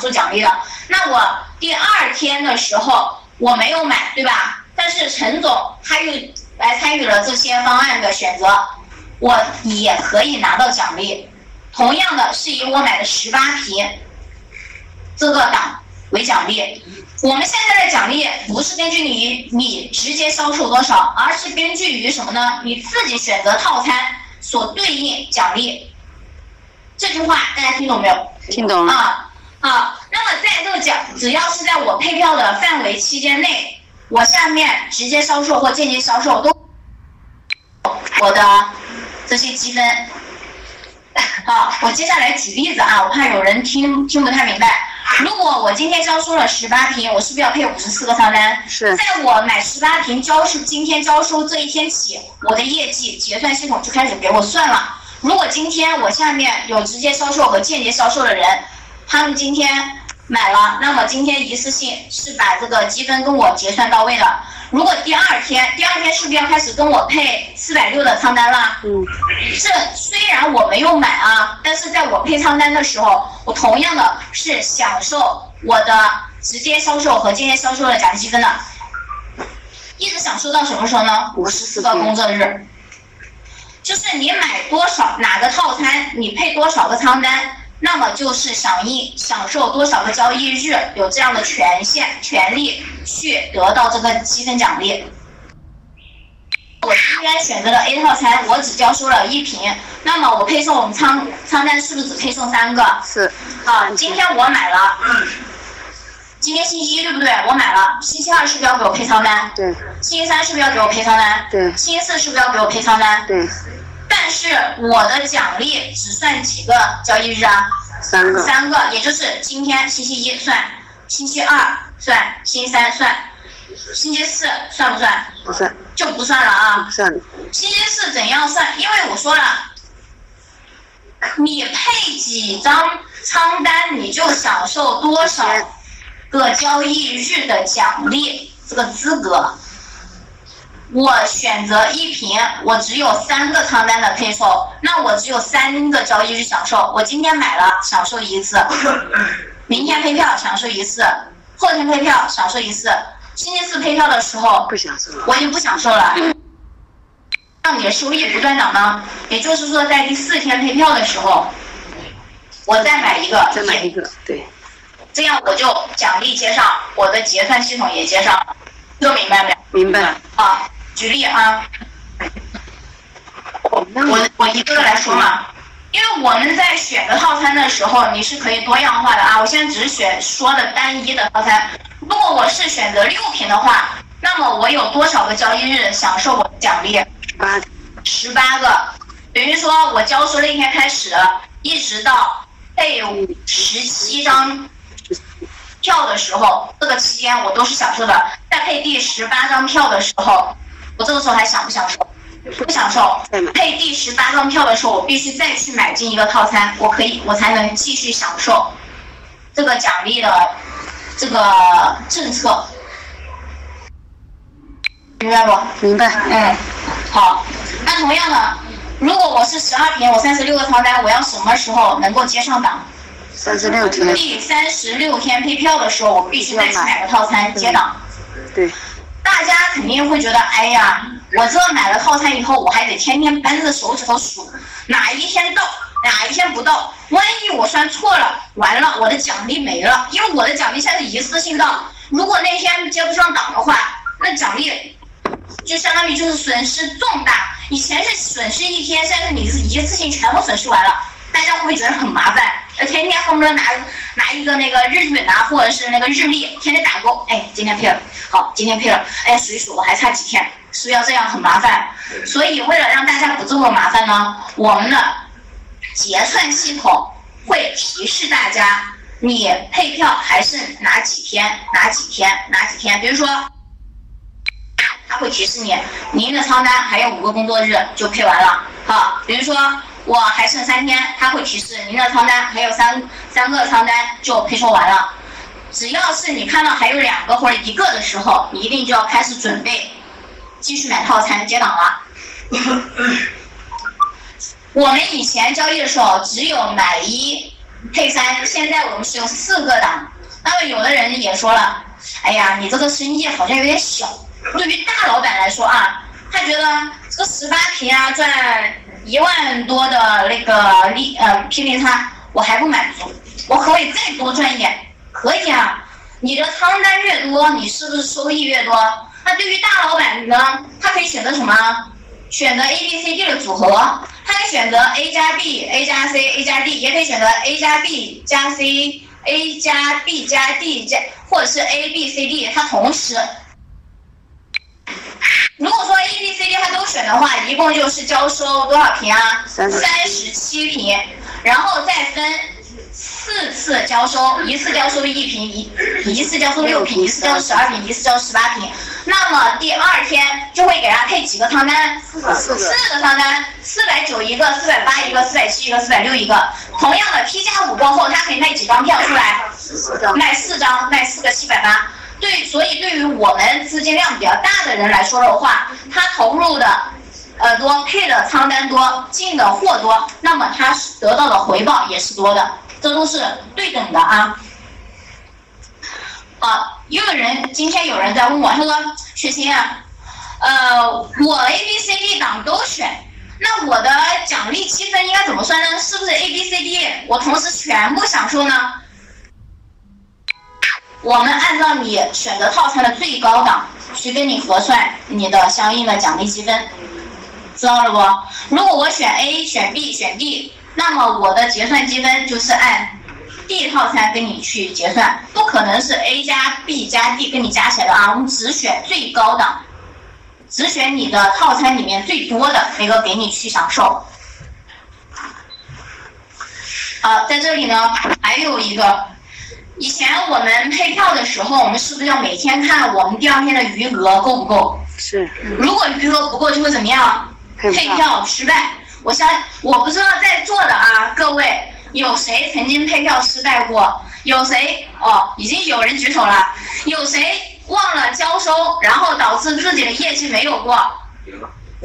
受奖励的。那我第二天的时候我没有买，对吧？但是陈总他又来参与了这些方案的选择，我也可以拿到奖励。同样的是以我买的十八瓶这个档为奖励。我们现在的奖励不是根据你你直接销售多少，而是根据于什么呢？你自己选择套餐所对应奖励。这句话大家听懂没有？听懂了。啊啊，那么在这个奖，只要是在我配票的范围期间内，我下面直接销售或间接销售都我的这些积分。好，我接下来举例子啊，我怕有人听听不太明白。如果我今天销售了十八瓶，我是不是要配五十四个仓单？是。在我买十八瓶交收今天交收这一天起，我的业绩结算系统就开始给我算了。如果今天我下面有直接销售和间接销售的人，他们今天买了，那么今天一次性是把这个积分跟我结算到位了。如果第二天，第二天是不是要开始跟我配四百六的仓单了？嗯。这虽然我没有买啊，但是在我配仓单的时候，我同样的是享受我的直接销售和间接销售的奖励积分的，一直享受到什么时候呢？五十四个工作日。就是你买多少哪个套餐，你配多少个仓单，那么就是响应享受多少个交易日，有这样的权限权利去得到这个积分奖励。我今天选择了 A 套餐，我只交收了一瓶，那么我配送仓仓单是不是只配送三个？是。啊，今天我买了，今天星期一对不对？我买了，星期二是不是要给我配仓单？对。星期三是不是要给我配仓单？对。星期四是不是要给我配仓单？对。但是我的奖励只算几个交易日啊？三个。三个，也就是今天星期一算，星期二算，星期三算，星期四算不算？不算。就不算了啊。不算。星期四怎样算？因为我说了，你配几张仓单，你就享受多少个交易日的奖励这个资格。我选择一瓶，我只有三个仓单的配送，那我只有三个交易日享受。我今天买了，享受一次；明天配票享受一次；后天配票享受一次；星期四配票的时候不享受了，我已经不享受了。让你的收益不断涨呢？也就是说，在第四天配票的时候，我再买一个，再买一个，对，这样我就奖励接上，我的结算系统也接上，都明白没？明白。啊。举例啊，我我一个个来说嘛，因为我们在选择套餐的时候，你是可以多样化的啊。我现在只是选说的单一的套餐。如果我是选择六瓶的话，那么我有多少个交易日享受我的奖励？八，十八个，等于说我交出那天开始，一直到配五十七张票的时候，这个期间我都是享受的。在配第十八张票的时候。我这个时候还享不享受？不享受。配第十八张票的时候，我必须再去买进一个套餐，我可以，我才能继续享受这个奖励的这个政策，明白不？明白。嗯，好。那同样的，如果我是十二瓶，我三十六个仓单，我要什么时候能够接上档？三十六天。第三十六天配票的时候，我必须再去买个套餐接档。对。大家肯定会觉得，哎呀，我这买了套餐以后，我还得天天扳着手指头数哪一天到，哪一天不到。万一我算错了，完了，我的奖励没了。因为我的奖励现在是一次性到，如果那天接不上档的话，那奖励就相当于就是损失重大。以前是损失一天，现在你是一次性全部损失完了。大家会不会觉得很麻烦？呃，天天恨不得拿拿一个那个日语啊，或者是那个日历，天天打勾。哎，今天配了，好，今天配了。哎，数一数，我还差几天，是不是要这样很麻烦？所以为了让大家不这么麻烦呢，我们的结算系统会提示大家，你配票还剩哪几天？哪几天？哪几天？比如说，它会提示你，您的仓单还有五个工作日就配完了。好，比如说。我还剩三天，他会提示您的仓单还有三三个仓单就配送完了。只要是你看到还有两个或者一个的时候，你一定就要开始准备继续买套餐接档了。我们以前交易的时候只有买一配三，现在我们是有四个档。那么有的人也说了，哎呀，你这个生意好像有点小。对于大老板来说啊，他觉得这个十八平啊，赚一万多的那个利呃批零差，我还不满足，我可以再多赚一点，可以啊。你的仓单越多，你是不是收益越多？那对于大老板呢，他可以选择什么？选择 A B C D 的组合，他可以选择 A 加 B、A 加 C、A 加 D，也可以选择 A 加 B 加 C、A 加 B 加 D 加，或者是 A B C D，它同时。A B C D 它都选的话，一共就是交收多少瓶啊？三十七平，然后再分。四次交收，一次交收一瓶一，一次交收六瓶，一次交收十二瓶，一次交收十八瓶。那么第二天就会给他配几个仓单？四个，四个仓单，四百九一个，四百八一个，四百七一个，四百六一个。同样的 P 加五过后，他可以卖几张票出来？卖四张，卖四个七百八。对，所以对于我们资金量比较大的人来说的话，他投入的呃多，配的仓单多，进的货多，那么他得到的回报也是多的。这都是对等的啊！啊，又有人今天有人在问我，他说：“雪琴啊，呃，我 A B C D 档都选，那我的奖励积分应该怎么算呢？是不是 A B C D 我同时全部享受呢？”我们按照你选择套餐的最高档去跟你核算你的相应的奖励积分，知道了不？如果我选 A 选 B 选 D。那么我的结算积分就是按 D 套餐跟你去结算，不可能是 A 加 B 加 D 跟你加起来的啊，我们只选最高档，只选你的套餐里面最多的那个给你去享受。好，在这里呢还有一个，以前我们配票的时候，我们是不是要每天看我们第二天的余额够不够？是。如果余额不够，就会怎么样？配票失败。我相我不知道在座的啊，各位有谁曾经配票失败过？有谁哦？已经有人举手了。有谁忘了交收，然后导致自己的业绩没有过？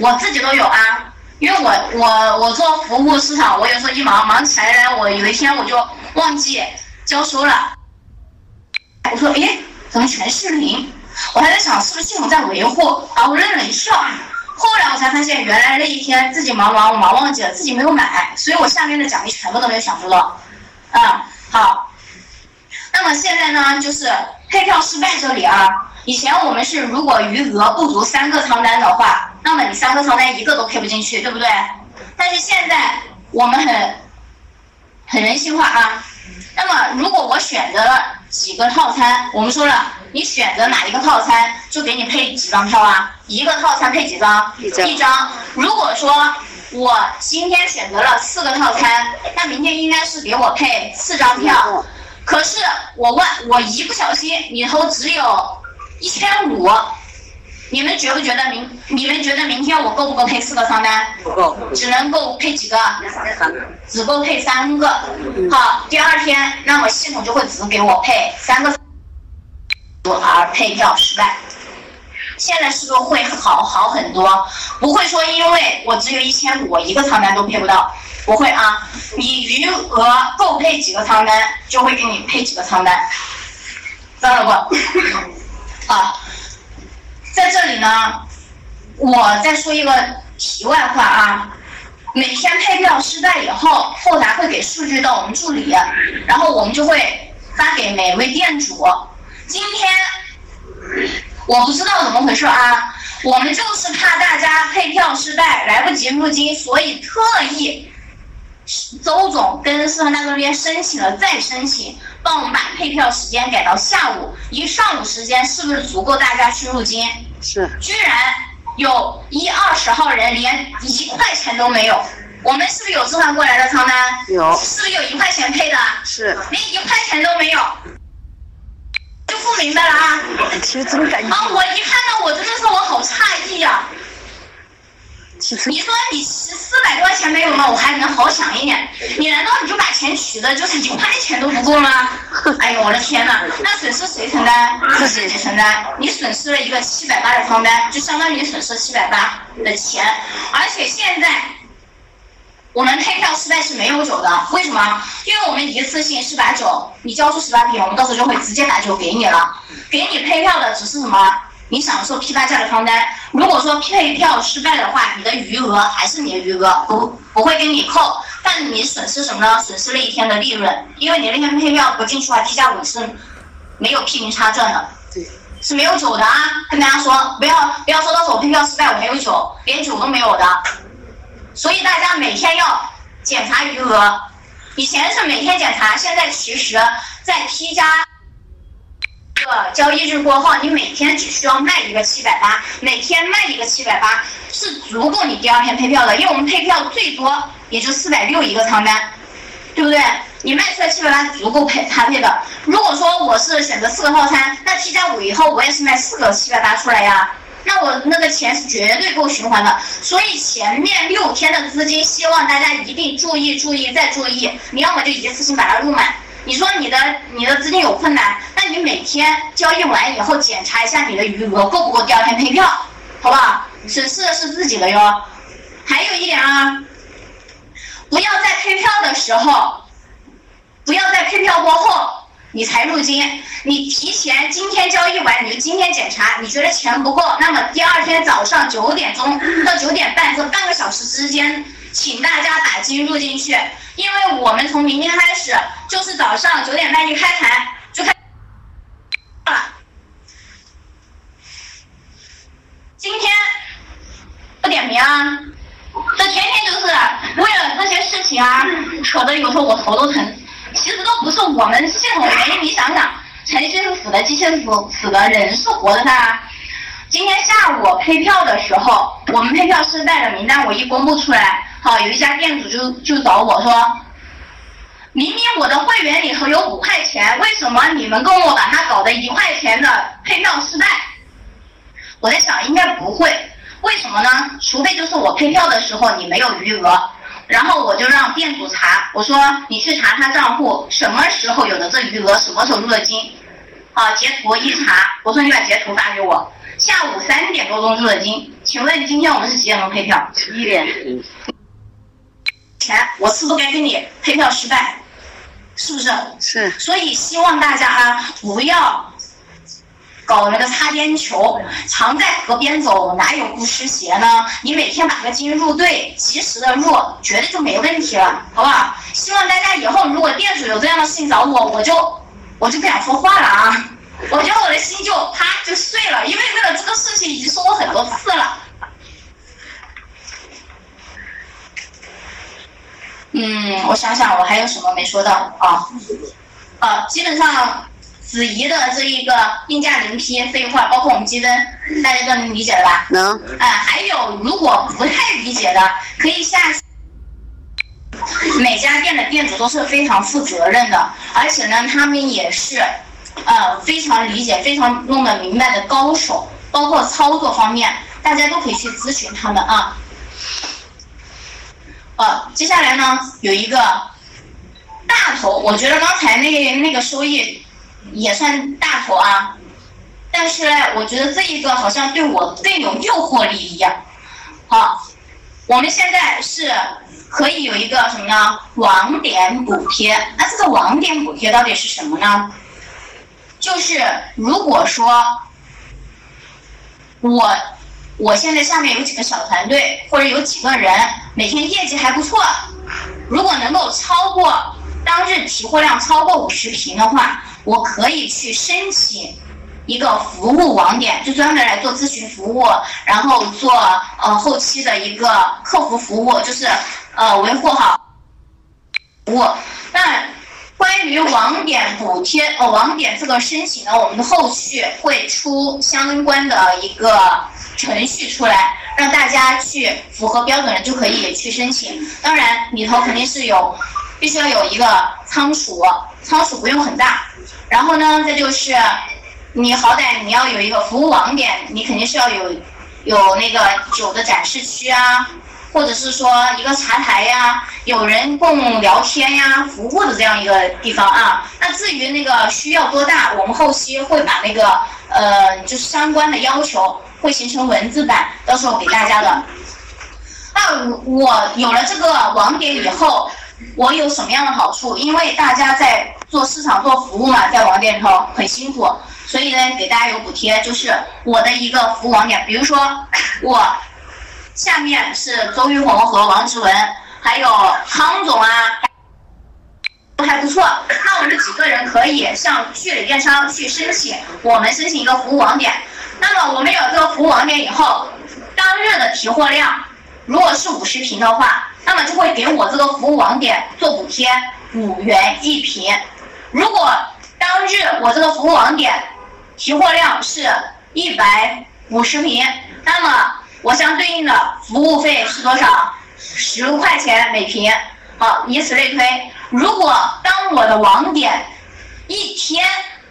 我自己都有啊，因为我我我做服务市场，我有时候一忙忙起来呢，我有一天我就忘记交收了。我说诶，怎么全是零？我还在想是不是系统在维护，啊，我愣了一笑。后来我才发现，原来那一天自己忙忙我忙忘记了，自己没有买，所以我下面的奖励全部都没有享受到。啊，好。那么现在呢，就是配票失败这里啊，以前我们是如果余额不足三个仓单的话，那么你三个仓单一个都配不进去，对不对？但是现在我们很很人性化啊。那么如果我选择了几个套餐，我们说了。你选择哪一个套餐，就给你配几张票啊？一个套餐配几张？一张。如果说我今天选择了四个套餐，那明天应该是给我配四张票。可是我问，我一不小心里头只有一千五，你们觉不觉得明？你们觉得明天我够不够配四个仓单？不够，只能够配几个？只够配三个。好，第二天，那么系统就会只给我配三个。而配票失败，现在是不是会好好很多？不会说因为我只有一千五，我一个仓单都配不到，不会啊。你余额够配几个仓单，就会给你配几个仓单，知道了不？啊，在这里呢，我再说一个题外话啊。每天配票失败以后，后台会给数据到我们助理，然后我们就会发给每位店主。今天我不知道怎么回事啊，我们就是怕大家配票失败来不及入金，所以特意周总跟四川大哥那边申请了再申请，帮我们把配票时间改到下午，一上午时间是不是足够大家去入金？是。居然有一二十号人连一块钱都没有，我们是不是有置换过来的仓单？有。是不是有一块钱配的？是。连一块钱都没有。就不明白了啊！其实这种感觉啊，我一看到我真的是我好诧异呀。你说你四百多块钱没有吗？我还能好想一点。你难道你就把钱取的就是一块钱都不够吗？哎呦我的天呐，那损失谁承担？自己承担。你损失了一个七百八的仓单，就相当于你损失七百八的钱。而且现在我们配票失败是没有酒的，为什么？因为我们一次性是把酒，你交出十八瓶，我们到时候就会直接把酒给你了。给你配票的只是什么？你享受批发价的汤单。如果说配票失败的话，你的余额还是你的余额，不不会给你扣，但你损失什么呢？损失了一天的利润，因为你那天配票不进去的话，T 加五是没有批零差赚的。对。是没有酒的啊！跟大家说，不要不要说到时候我配票失败，我没有酒，连酒都没有的。所以大家每天要检查余额，以前是每天检查，现在其实在 T 加个交易日过后，你每天只需要卖一个七百八，每天卖一个七百八是足够你第二天配票的，因为我们配票最多也就四百六一个仓单，对不对？你卖出来七百八足够配搭配的。如果说我是选择四个套餐，那 T 加五以后我也是卖四个七百八出来呀。那我那个钱是绝对够循环的，所以前面六天的资金，希望大家一定注意注意再注意。你要么就一次性把它入满。你说你的你的资金有困难，那你每天交易完以后检查一下你的余额够不够第二天配票，好不好？损失的是自己的哟。还有一点啊，不要在配票的时候，不要在配票过后。你才入金，你提前今天交易完，你就今天检查，你觉得钱不够，那么第二天早上九点钟到九点半这半个小时之间，请大家把金入进去，因为我们从明天开始就是早上九点半一开盘就开了。今天不点名啊，这天天就是为了这些事情啊，扯得有时候我头都疼。其实都不是我们系统原因，你想想，程序是死的，机器是死的，人是活的噻。今天下午配票的时候，我们配票失败的名单我一公布出来，好，有一家店主就就找我说，明明我的会员里头有五块钱，为什么你们跟我把它搞得一块钱的配票失败？我在想，应该不会，为什么呢？除非就是我配票的时候你没有余额。然后我就让店主查，我说你去查他账户什么时候有的这余额，什么时候入的金，啊，截图一查，我说你把截图发给我，下午三点多钟入的金，请问今天我们是几点钟配票？十一点。钱我是不是该给你配票失败？是不是？是。所以希望大家啊，不要。搞那个擦边球，常在河边走，哪有不湿鞋呢？你每天把个金入队，及时的入，绝对就没问题了，好不好？希望大家以后如果店主有这样的事情找我，我就我就不想说话了啊！我觉得我的心就啪就碎了，因为为了这个事情已经说过很多次了。嗯，我想想，我还有什么没说到啊？啊，基本上。子怡的这一个定价零批废话，包括我们积分，大家都能理解了吧？能。哎，还有如果不太理解的，可以下。每家店的店主都是非常负责任的，而且呢，他们也是，呃，非常理解、非常弄得明白的高手，包括操作方面，大家都可以去咨询他们啊。呃，接下来呢，有一个大头，我觉得刚才那那个收益。也算大头啊，但是我觉得这一个好像对我更有诱惑力一样。好，我们现在是可以有一个什么呢？网点补贴。那这个网点补贴到底是什么呢？就是如果说我我现在下面有几个小团队，或者有几个人每天业绩还不错，如果能够超过当日提货量超过五十瓶的话。我可以去申请一个服务网点，就专门来做咨询服务，然后做呃后期的一个客服服务，就是呃维护好服务。那关于网点补贴，呃网点这个申请呢，我们后续会出相关的一个程序出来，让大家去符合标准的就可以去申请。当然里头肯定是有，必须要有一个仓储，仓储不用很大。然后呢，再就是，你好歹你要有一个服务网点，你肯定是要有，有那个酒的展示区啊，或者是说一个茶台呀，有人供聊天呀、服务的这样一个地方啊。那至于那个需要多大，我们后期会把那个呃，就是相关的要求会形成文字版，到时候给大家的。那那我有了这个网点以后，我有什么样的好处？因为大家在做市场做服务嘛，在网点里头很辛苦，所以呢给大家有补贴，就是我的一个服务网点，比如说我下面是周玉红和王志文，还有康总啊。都还不错，那我们几个人可以向聚磊电商去申请，我们申请一个服务网点。那么我们有这个服务网点以后，当日的提货量如果是五十瓶的话，那么就会给我这个服务网点做补贴，五元一瓶。如果当日我这个服务网点提货量是一百五十瓶，那么我相对应的服务费是多少？十块钱每平。好，以此类推。如果当我的网点一天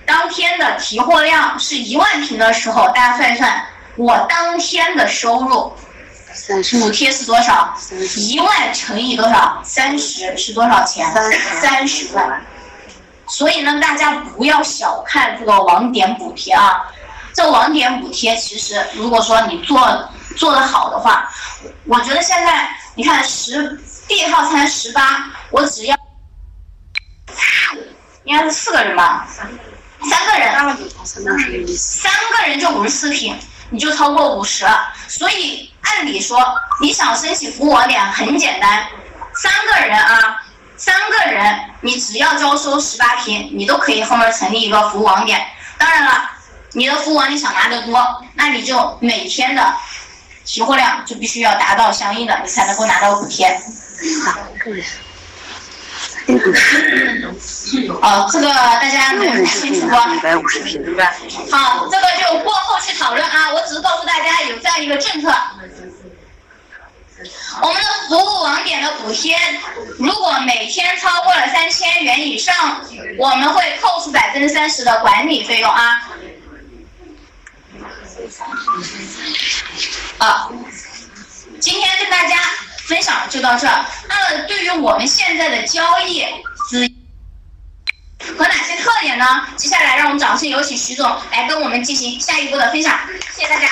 当天的提货量是一万瓶的时候，大家算一算，我当天的收入补贴是多少？一万乘以多少？三十是多少钱？三十万。所以呢，大家不要小看这个网点补贴啊！这网点补贴其实，如果说你做做得好的话，我觉得现在你看十。第一套餐十八，我只要应该是四个人吧，三个人，三个人就五十四平，你就超过五十了。所以按理说，你想申请服务网点很简单，三个人啊，三个人你只要交收十八平，你都可以后面成立一个服务网点。当然了，你的服务网点想拿得多，那你就每天的提货量就必须要达到相应的，你才能够拿到补贴。三个人，哦，这个大家能清楚不？一百五十平，对吧？好，这个就过后去讨论啊。我只是告诉大家有这样一个政策。我们的服务网点的补贴，如果每天超过了三千元以上，我们会扣除百分之三十的管理费用啊。啊，今天跟大家。分享就到这儿。那，对于我们现在的交易资和哪些特点呢？接下来，让我们掌声有请徐总来跟我们进行下一步的分享。谢谢大家。